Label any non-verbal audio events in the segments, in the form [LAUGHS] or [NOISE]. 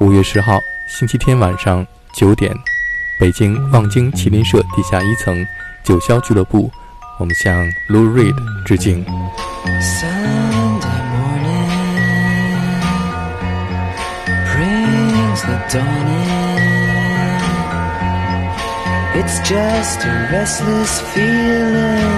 五月十号星期天晚上九点，北京望京麒麟社地下一层九霄俱乐部，我们向 Lou Reed 致敬。It's just a restless feeling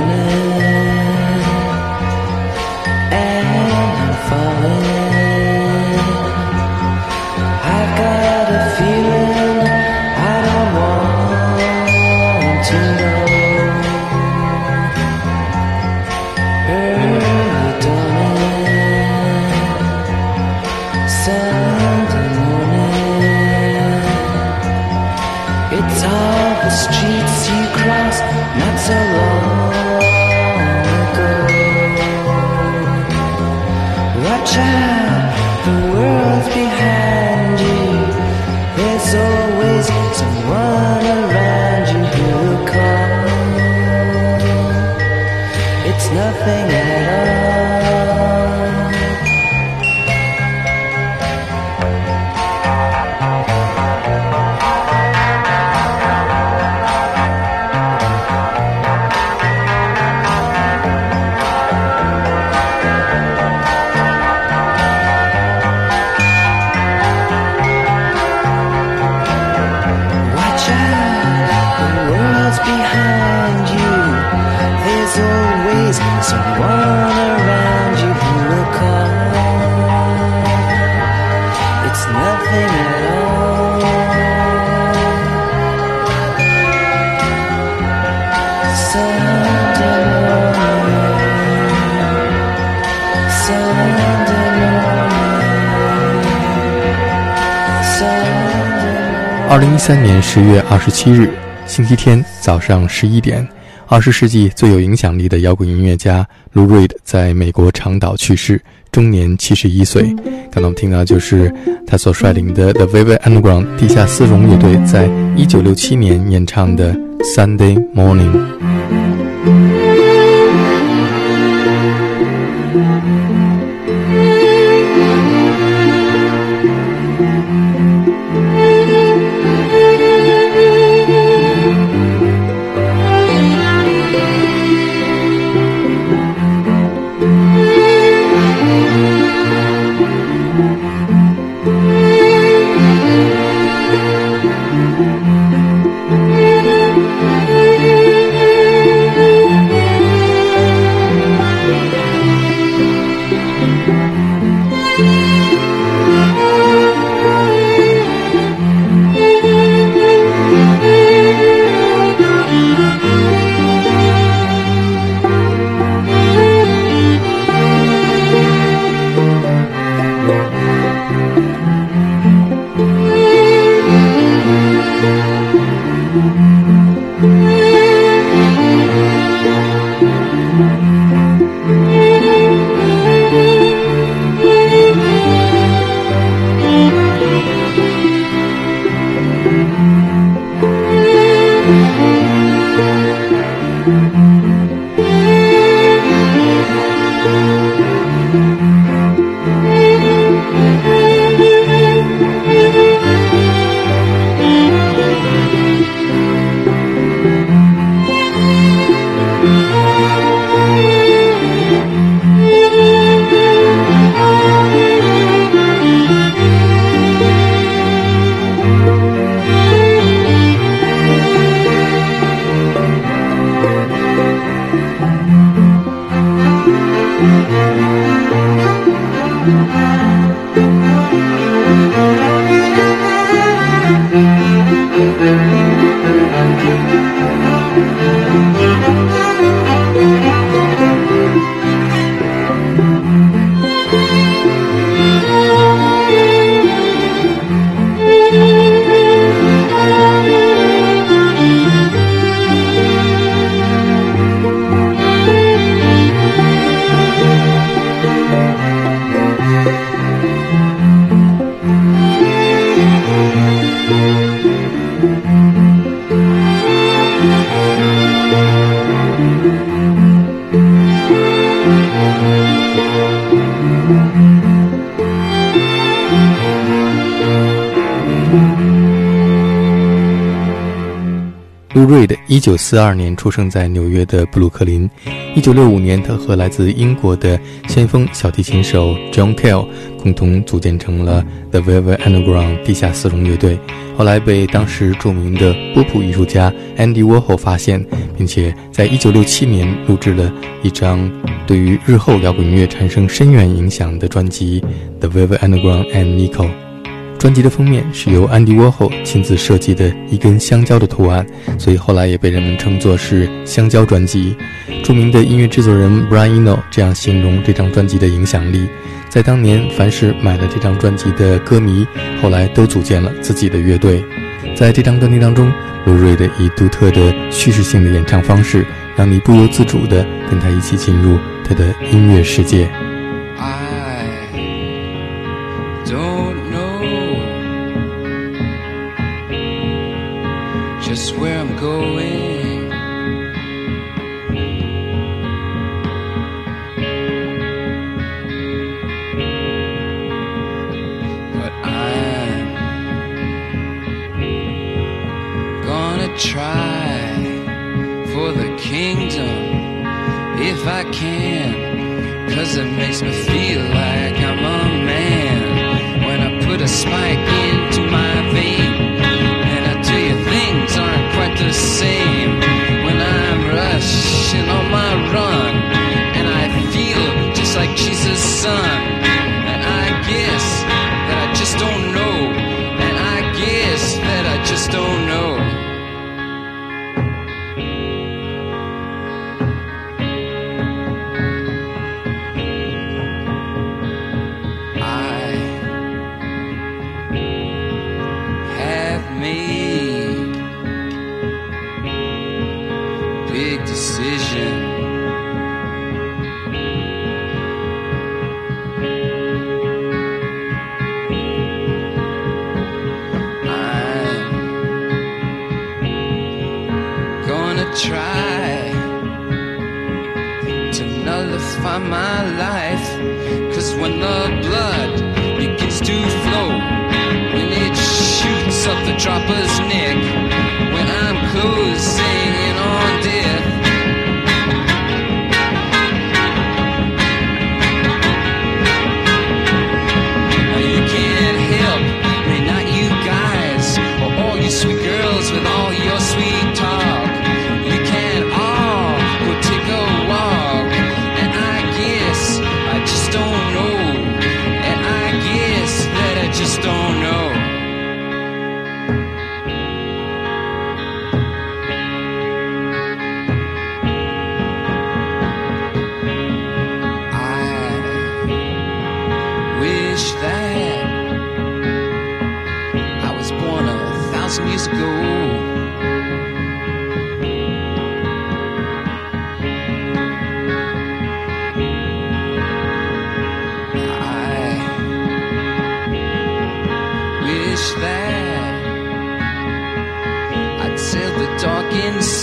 二零一三年十月二十七日，星期天早上十一点，二十世纪最有影响力的摇滚音乐家 Lou Reed 在美国长岛去世，终年七十一岁。刚刚我们听到就是他所率领的 The Velvet Underground 地下丝绒乐队在一九六七年演唱的 Sunday Morning。路瑞的1942年出生在纽约的布鲁克林。1965年，他和来自英国的先锋小提琴手 John Cale 共同组建成了 The Velvet Underground 地下丝绒乐队。后来被当时著名的波普艺术家 Andy Warhol 发现，并且在1967年录制了一张对于日后摇滚音乐产生深远影响的专辑《The Velvet Underground and Nico》。专辑的封面是由安迪沃霍亲自设计的一根香蕉的图案，所以后来也被人们称作是“香蕉专辑”。著名的音乐制作人 Brian Eno 这样形容这张专辑的影响力：在当年，凡是买了这张专辑的歌迷，后来都组建了自己的乐队。在这张专辑当中，卢瑞的以独特的叙事性的演唱方式，让你不由自主地跟他一起进入他的音乐世界。If I can. Cause it makes me feel like I'm a man when I put a spike into my vein. And I tell you, things aren't quite the same when I'm rushing on my run. And I feel just like Jesus' son. Decision.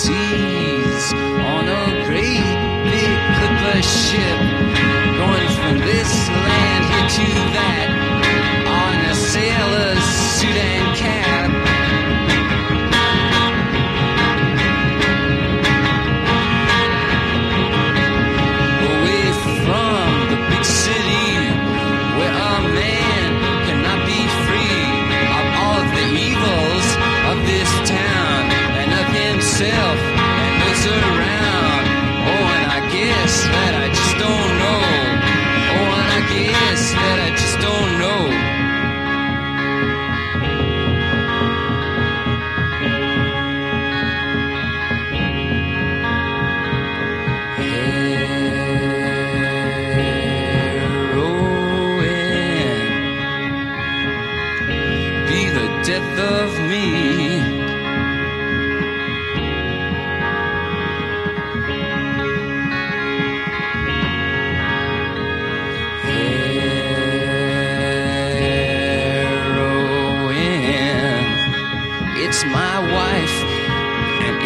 Darkened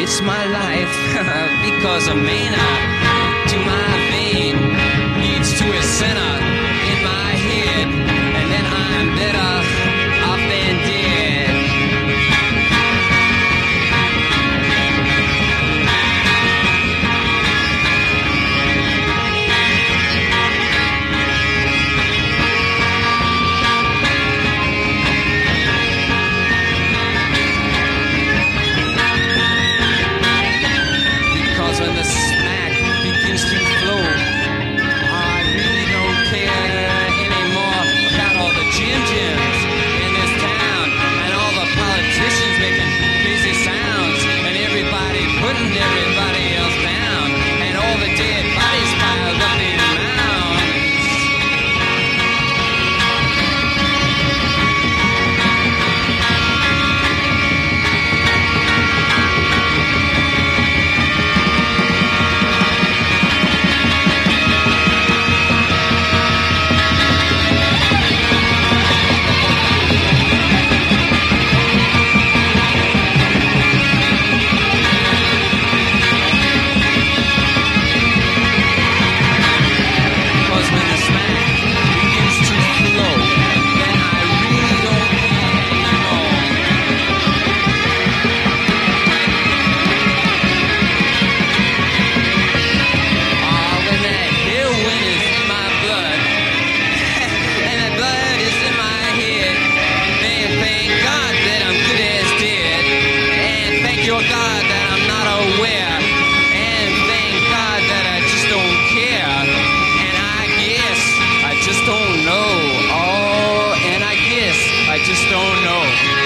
it's my life [LAUGHS] because a mana to my vein leads to a center I'm not aware. And thank God that I just don't care. And I guess I just don't know. Oh, and I guess I just don't know.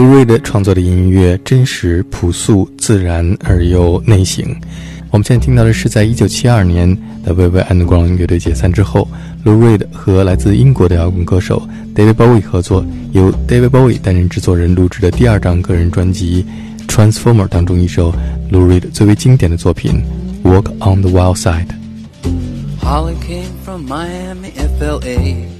卢瑞的创作的音乐真实、朴素、自然而又内省。我们现在听到的是，在一九七二年的 Velvet Underground 乐队解散之后，卢瑞的和来自英国的摇滚歌手 David Bowie 合作，由 David Bowie 担任制作人录制的第二张个人专辑《Transformer》当中一首卢瑞的最为经典的作品《Walk on the Wild Side》。Holly came from Miami, FLA.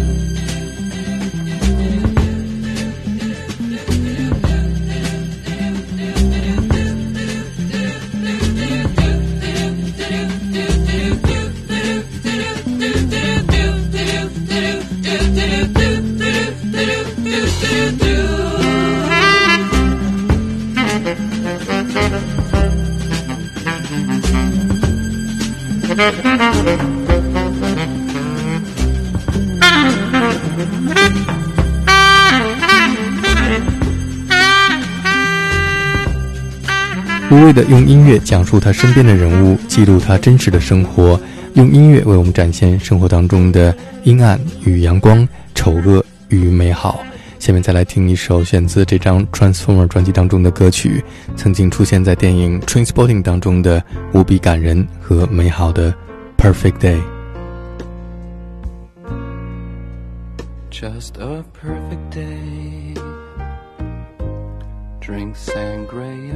无畏的用音乐讲述他身边的人物，记录他真实的生活，用音乐为我们展现生活当中的阴暗与阳光、丑恶与美好。下面再来听一首选自这张《Transformer》专辑当中的歌曲，曾经出现在电影《Transporting》当中的无比感人和美好的《Perfect Day》。Just a perfect day. Drink sangria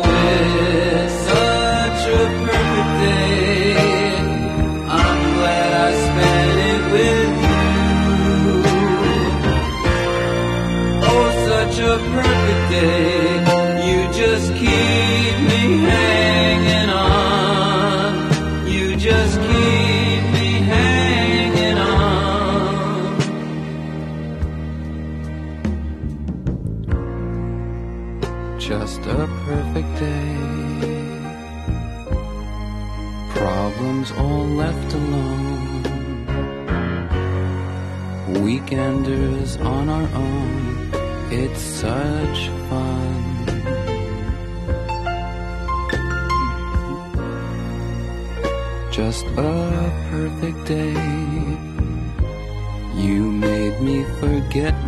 day.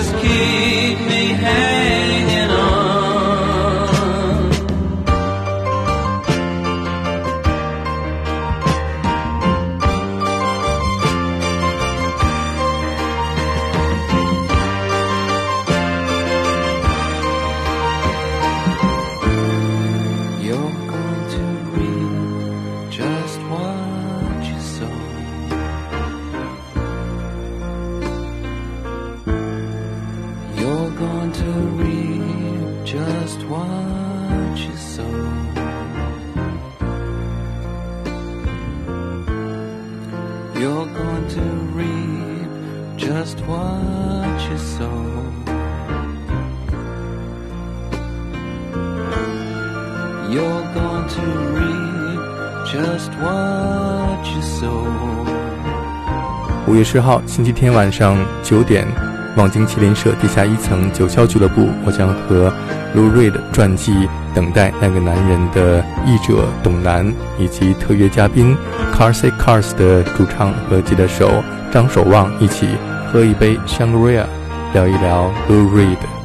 You just You're going to reap just what you sow. 五月十号星期天晚上九点，望京麒麟社地下一层九霄俱乐部，我将和 Lou Reed 传记《等待那个男人》的译者董楠以及特约嘉宾 Carsey Cars 的主唱和吉他手张守望一起喝一杯 Shangri-La，聊一聊 Lou Reed。